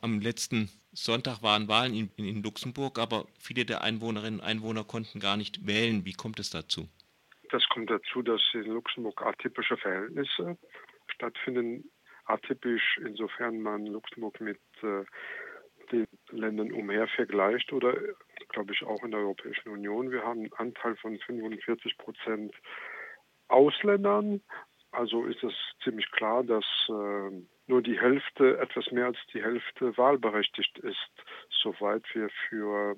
Am letzten Sonntag waren Wahlen in, in, Luxemburg, aber viele der Einwohnerinnen und Einwohner konnten gar nicht wählen. Wie kommt es dazu? Das kommt dazu, dass in Luxemburg atypische Verhältnisse stattfinden. Atypisch, insofern man Luxemburg mit äh, den Ländern umher vergleicht oder, glaube ich, auch in der Europäischen Union. Wir haben einen Anteil von 45 Prozent Ausländern. Also ist es ziemlich klar, dass äh, nur die Hälfte, etwas mehr als die Hälfte wahlberechtigt ist, soweit wir für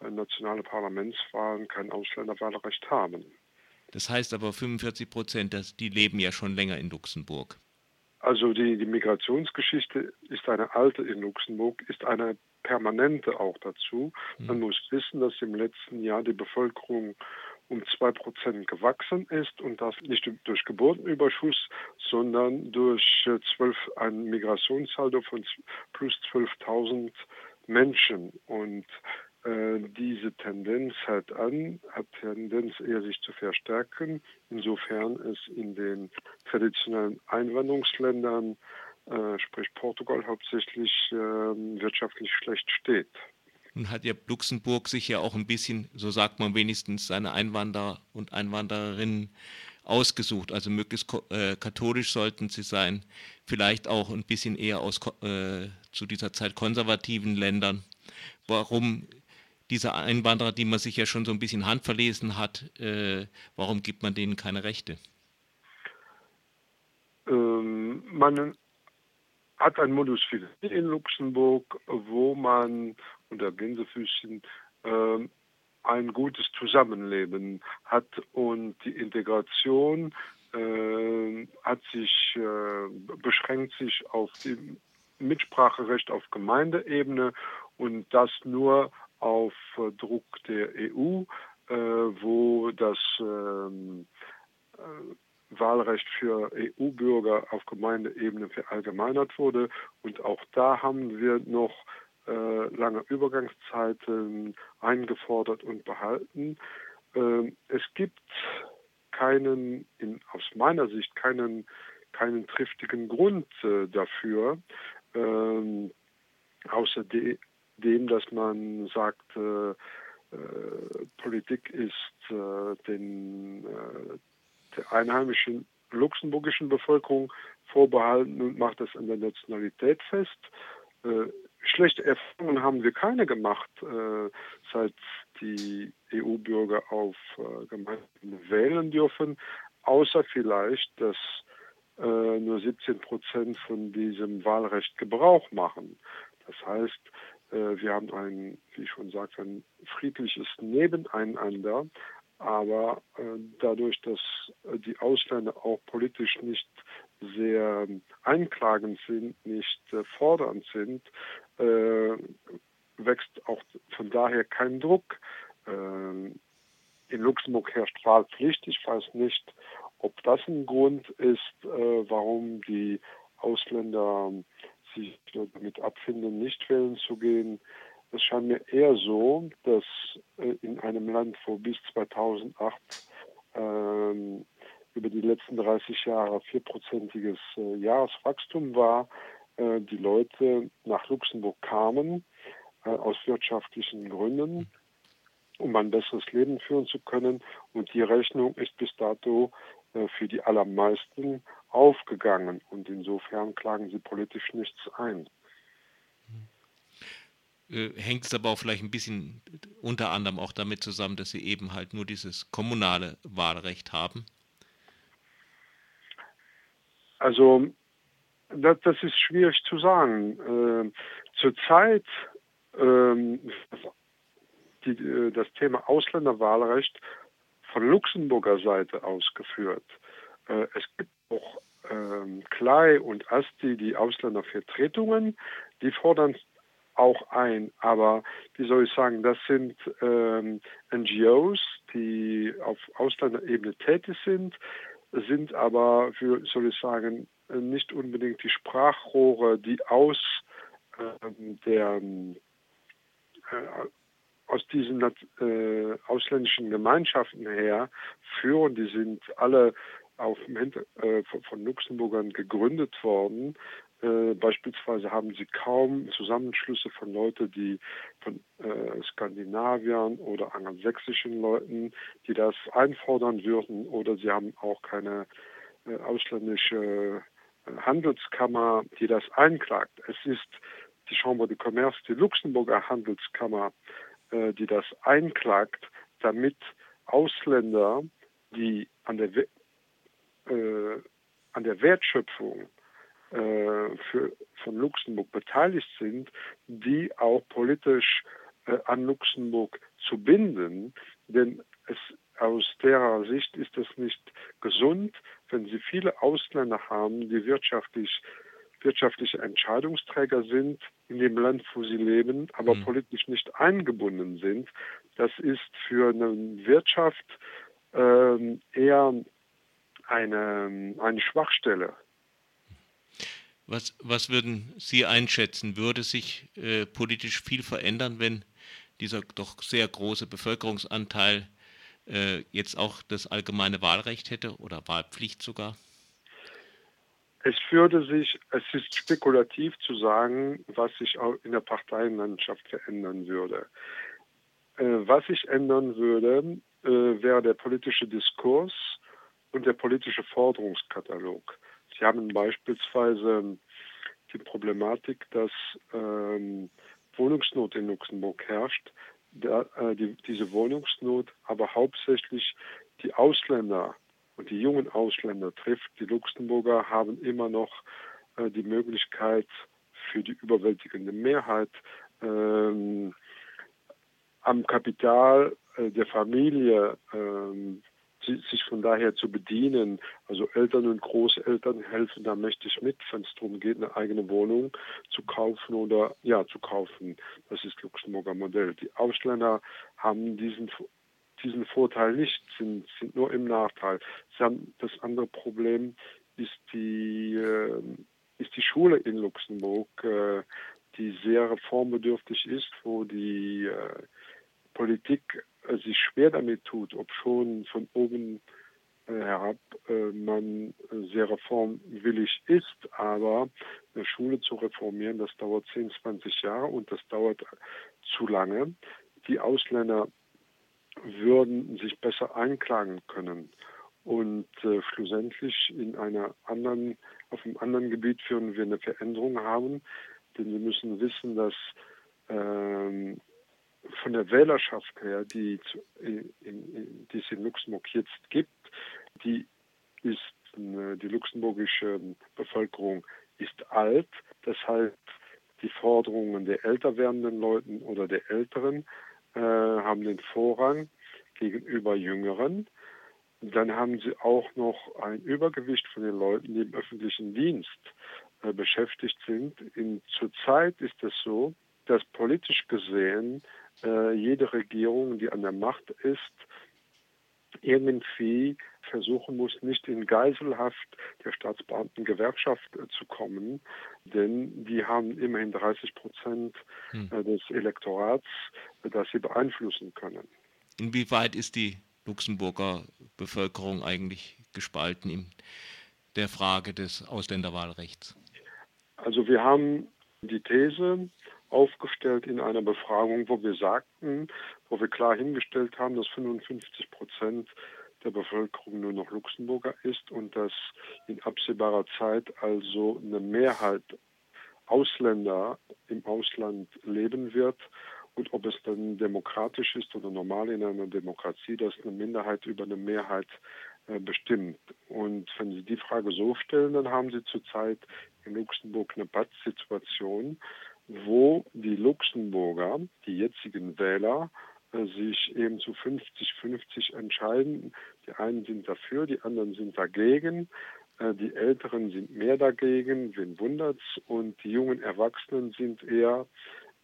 äh, nationale Parlamentswahlen kein Ausländerwahlrecht haben. Das heißt aber 45 Prozent, die leben ja schon länger in Luxemburg. Also die, die Migrationsgeschichte ist eine alte in Luxemburg, ist eine permanente auch dazu. Man hm. muss wissen, dass im letzten Jahr die Bevölkerung um zwei Prozent gewachsen ist und das nicht durch Geburtenüberschuss, sondern durch 12, ein Migrationssaldo von plus 12.000 Menschen. Und äh, diese Tendenz hat an, hat Tendenz eher sich zu verstärken, insofern es in den traditionellen Einwanderungsländern, äh, sprich Portugal hauptsächlich, äh, wirtschaftlich schlecht steht. Nun hat ja Luxemburg sich ja auch ein bisschen, so sagt man wenigstens, seine Einwanderer und Einwandererinnen ausgesucht. Also möglichst äh, katholisch sollten sie sein, vielleicht auch ein bisschen eher aus äh, zu dieser Zeit konservativen Ländern. Warum diese Einwanderer, die man sich ja schon so ein bisschen handverlesen hat, äh, warum gibt man denen keine Rechte? Ähm, man hat ein Modus vivendi in Luxemburg, wo man unter Gänsefüßchen äh, ein gutes Zusammenleben hat und die Integration äh, hat sich äh, beschränkt sich auf die Mitspracherecht auf Gemeindeebene und das nur auf Druck der EU, äh, wo das ähm, äh, Wahlrecht für EU-Bürger auf Gemeindeebene verallgemeinert wurde. Und auch da haben wir noch äh, lange Übergangszeiten eingefordert und behalten. Äh, es gibt keinen, in, aus meiner Sicht, keinen, keinen triftigen Grund äh, dafür, ähm, außer de, dem, dass man sagt, äh, äh, Politik ist äh, den der einheimischen luxemburgischen Bevölkerung vorbehalten und macht das an der Nationalität fest. Schlechte Erfahrungen haben wir keine gemacht, äh, seit die EU-Bürger auf äh, Gemeinden wählen dürfen, außer vielleicht, dass äh, nur 17 Prozent von diesem Wahlrecht Gebrauch machen. Das heißt, äh, wir haben ein, wie ich schon sagte, ein friedliches Nebeneinander, aber äh, dadurch, dass äh, die Ausländer auch politisch nicht sehr einklagend sind, nicht äh, fordernd sind, äh, wächst auch von daher kein Druck. Ähm, in Luxemburg herrscht Wahlpflicht. Ich weiß nicht, ob das ein Grund ist, äh, warum die Ausländer sich damit abfinden, nicht wählen zu gehen. Es scheint mir eher so, dass in einem Land, wo bis 2008 ähm, über die letzten 30 Jahre vierprozentiges äh, Jahreswachstum war, äh, die Leute nach Luxemburg kamen äh, aus wirtschaftlichen Gründen, um ein besseres Leben führen zu können. Und die Rechnung ist bis dato äh, für die allermeisten aufgegangen. Und insofern klagen sie politisch nichts ein. Äh, hängt es aber auch vielleicht ein bisschen unter anderem auch damit zusammen, dass sie eben halt nur dieses kommunale Wahlrecht haben? Also das, das ist schwierig zu sagen. Äh, zurzeit ähm, die, äh, das Thema Ausländerwahlrecht von Luxemburger Seite ausgeführt. Äh, es gibt auch ähm, Klei und Asti, die Ausländervertretungen, die fordern auch ein. Aber wie soll ich sagen, das sind ähm, NGOs, die auf Ausländerebene tätig sind, sind aber, wie soll ich sagen, nicht unbedingt die Sprachrohre, die aus ähm, der äh, aus diesen äh, ausländischen Gemeinschaften her führen. Die sind alle auf, äh, von Luxemburgern gegründet worden Äh, beispielsweise haben sie kaum Zusammenschlüsse von Leuten, die von äh, Skandinaviern oder angelsächsischen Leuten, die das einfordern würden, oder sie haben auch keine äh, ausländische äh, Handelskammer, die das einklagt. Es ist die Chambre de Commerce, die Luxemburger Handelskammer, äh, die das einklagt, damit Ausländer, die an der, an der Wertschöpfung für, von Luxemburg beteiligt sind, die auch politisch äh, an Luxemburg zu binden. Denn es, aus der Sicht ist es nicht gesund, wenn Sie viele Ausländer haben, die wirtschaftlich wirtschaftliche Entscheidungsträger sind in dem Land, wo sie leben, aber mhm. politisch nicht eingebunden sind. Das ist für eine Wirtschaft ähm, eher eine, eine Schwachstelle. Was, was würden Sie einschätzen? Würde sich äh, politisch viel verändern, wenn dieser doch sehr große Bevölkerungsanteil äh, jetzt auch das allgemeine Wahlrecht hätte oder Wahlpflicht sogar? Es würde sich, es ist spekulativ zu sagen, was sich auch in der Parteienlandschaft verändern würde. Äh, was sich ändern würde, äh, wäre der politische Diskurs und der politische Forderungskatalog. Sie haben beispielsweise die Problematik, dass ähm, Wohnungsnot in Luxemburg herrscht. Da, äh, die, diese Wohnungsnot aber hauptsächlich die Ausländer und die jungen Ausländer trifft. Die Luxemburger haben immer noch äh, die Möglichkeit für die überwältigende Mehrheit ähm, am Kapital äh, der Familie ähm, sich von daher zu bedienen. Also Eltern und Großeltern helfen da mächtig mit, wenn es darum geht, eine eigene Wohnung zu kaufen oder ja zu kaufen. Das ist Luxemburger Modell. Die Ausländer haben diesen diesen Vorteil nicht, sind, sind nur im Nachteil. Das andere Problem ist die, äh, ist die Schule in Luxemburg, äh, die sehr reformbedürftig ist, wo die äh, Politik sich schwer damit tut, ob schon von oben äh, herab äh, man sehr reformwillig ist, aber eine Schule zu reformieren, das dauert 10, 20 Jahre und das dauert zu lange. Die Ausländer würden sich besser einklagen können und äh, schlussendlich in einer anderen, auf einem anderen Gebiet würden wir eine Veränderung haben, denn wir müssen wissen, dass ähm, von der Wählerschaft her, die, die es in Luxemburg jetzt gibt, die ist äh, die luxemburgische Bevölkerung ist alt. Das heißt, die Forderungen der älter werdenden Leuten oder der Älteren äh, haben den Vorrang gegenüber Jüngeren. Dann haben sie auch noch ein Übergewicht von den Leuten, die im öffentlichen Dienst äh, beschäftigt sind. In, zurzeit ist es so, dass politisch gesehen äh, jede Regierung, die an der Macht ist, irgendwie versuchen muss, nicht in Geiselhaft der Staatsbeamtengewerkschaft äh, zu kommen, denn die haben immerhin 30 Prozent hm. äh, des Elektorats, äh, das sie beeinflussen können. Inwieweit ist die Luxemburger Bevölkerung eigentlich gespalten in der Frage des Ausländerwahlrechts? Also wir haben die These, aufgestellt in einer Befragung, wo wir sagten, wo wir klar hingestellt haben, dass 55 Prozent der Bevölkerung nur noch Luxemburger ist und dass in absehbarer Zeit also eine Mehrheit Ausländer im Ausland leben wird. Und ob es dann demokratisch ist oder normal in einer Demokratie, dass eine Minderheit über eine Mehrheit äh, bestimmt. Und wenn Sie die Frage so stellen, dann haben Sie zurzeit in Luxemburg eine Pattsituation, wo die Luxemburger, die jetzigen Wähler, äh, sich eben zu 50-50 entscheiden. Die einen sind dafür, die anderen sind dagegen. Äh, die Älteren sind mehr dagegen, wen wundert's? Und die jungen Erwachsenen sind eher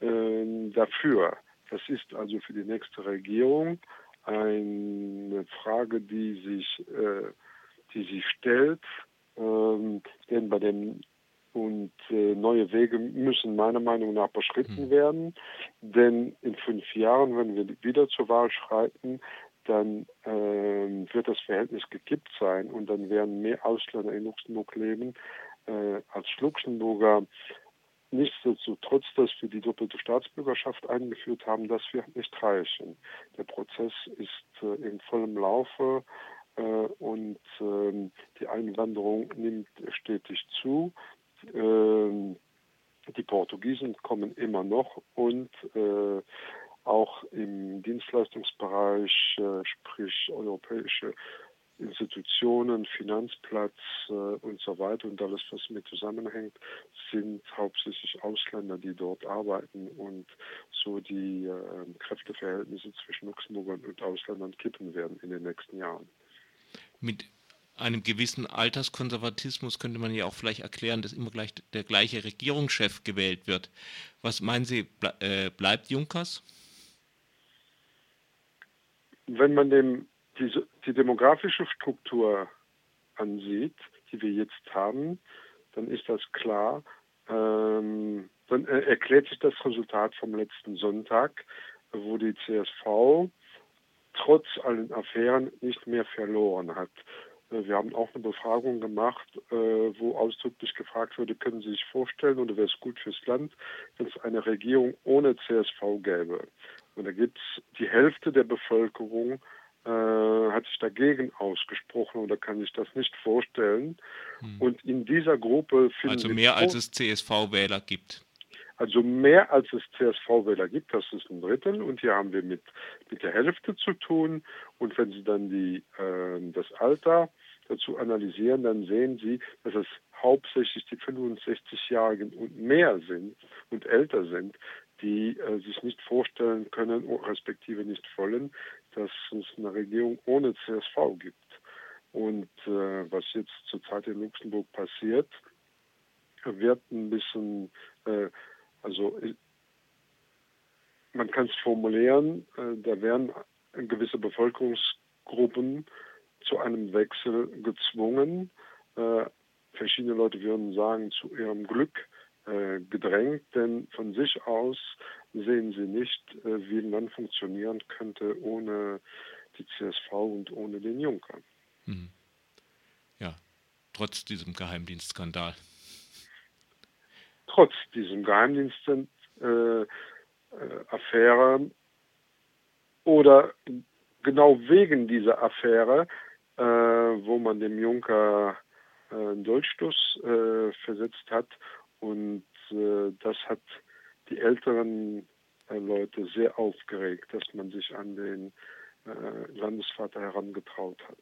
äh, dafür. Das ist also für die nächste Regierung eine Frage, die sich, äh, die sich stellt. Ähm, denn bei dem und äh, neue Wege müssen meiner Meinung nach beschritten mhm. werden. Denn in fünf Jahren, wenn wir wieder zur Wahl schreiten, dann äh, wird das Verhältnis gekippt sein und dann werden mehr Ausländer in Luxemburg leben äh, als Luxemburger nichtsdestotrotz, dass wir die doppelte Staatsbürgerschaft eingeführt haben, das wird nicht reichen. Der Prozess ist äh, in vollem Laufe äh, und ähm, die Einwanderung nimmt stetig zu. Ähm, die Portugiesen kommen immer noch und äh, auch im Dienstleistungsbereich, äh, sprich europäische Institutionen, Finanzplatz äh, und so weiter und alles, was mit zusammenhängt, sind hauptsächlich Ausländer, die dort arbeiten und so die äh, Kräfteverhältnisse zwischen Luxemburgern und Ausländern kippen werden in den nächsten Jahren. Mit einem gewissen Alterskonservatismus könnte man ja auch vielleicht erklären, dass immer gleich der gleiche Regierungschef gewählt wird. Was meinen Sie, ble äh, bleibt Junkers? Wenn man dem die, die demografische Struktur ansieht, die wir jetzt haben, dann ist das klar. Ähm, dann erklärt sich das Resultat vom letzten Sonntag, wo die CSV trotz allen Affären nicht mehr verloren hat. Äh, wir haben auch eine Befragung gemacht, äh, wo ausdrücklich gefragt wurde, können Sie sich vorstellen oder wäre es gut fürs Land, wenn es eine Regierung ohne CSV gäbe. Und da gibt es die Hälfte der Bevölkerung, äh, hat sich dagegen ausgesprochen oder kann sich das nicht vorstellen. Hm. Und in dieser Gruppe finden Also mehr als es CSV-Wähler gibt. Also mehr als es CSV-Wähler gibt, das ist ein Drittel und hier haben wir mit, mit der Hälfte zu tun. Und wenn Sie dann die, äh, das Alter dazu analysieren, dann sehen Sie, dass es hauptsächlich die 65-Jährigen und mehr sind und älter sind, die äh, sich nicht vorstellen können, respektive nicht wollen, dass es eine Regierung ohne CSV gibt. Und äh, was jetzt zurzeit in Luxemburg passiert, wird ein bisschen äh, also man kann es formulieren, äh, da werden gewisse Bevölkerungsgruppen zu einem Wechsel gezwungen. Äh, verschiedene Leute würden sagen, zu ihrem Glück äh, gedrängt, denn von sich aus sehen sie nicht, wie ein Land funktionieren könnte ohne die CSV und ohne den Juncker. Mhm. Ja, trotz diesem Geheimdienstskandal trotz diesem Geheimdienstaffäre äh, oder genau wegen dieser Affäre, äh, wo man dem Juncker äh, einen Dolchstoß äh, versetzt hat. Und äh, das hat die älteren äh, Leute sehr aufgeregt, dass man sich an den Landesvater herangetraut hat.